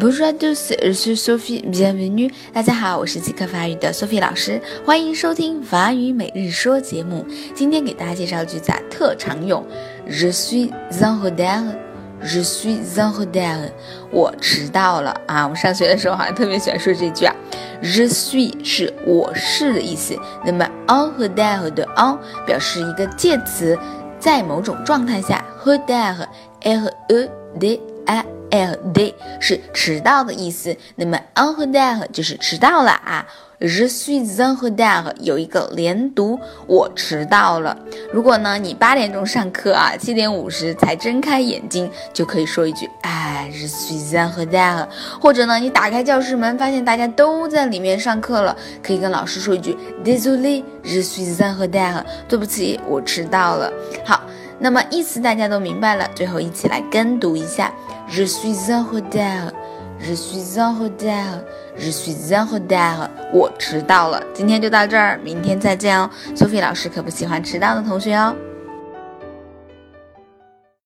Bonjour à tous, je suis Sophie, bienvenue. 大家好，我是即刻法语的 Sophie 老师，欢迎收听法语每日说节目。今天给大家介绍句子啊，特常用。Je suis en retard, je suis en retard。我迟到了啊！我上学的时候好像特别喜欢说这句啊。Je suis 是我是的意思，那么 en retard 的 en 表示一个介词，在某种状态下，retard r e d a l d 是迟到的意思，那么 en retard 就是迟到了啊。Je suis en retard 有一个连读，我迟到了。如果呢你八点钟上课啊，七点五十才睁开眼睛，就可以说一句哎，Je suis en retard。或者呢你打开教室门，发现大家都在里面上课了，可以跟老师说一句 Désolé，je suis en retard。对不起，我迟到了。好，那么意思大家都明白了，最后一起来跟读一下，Je suis en retard。Je suis en retard. Je suis en retard. 我迟到了。今天就到这儿，明天再见哦。Sophie 老师可不喜欢迟到的同学哦。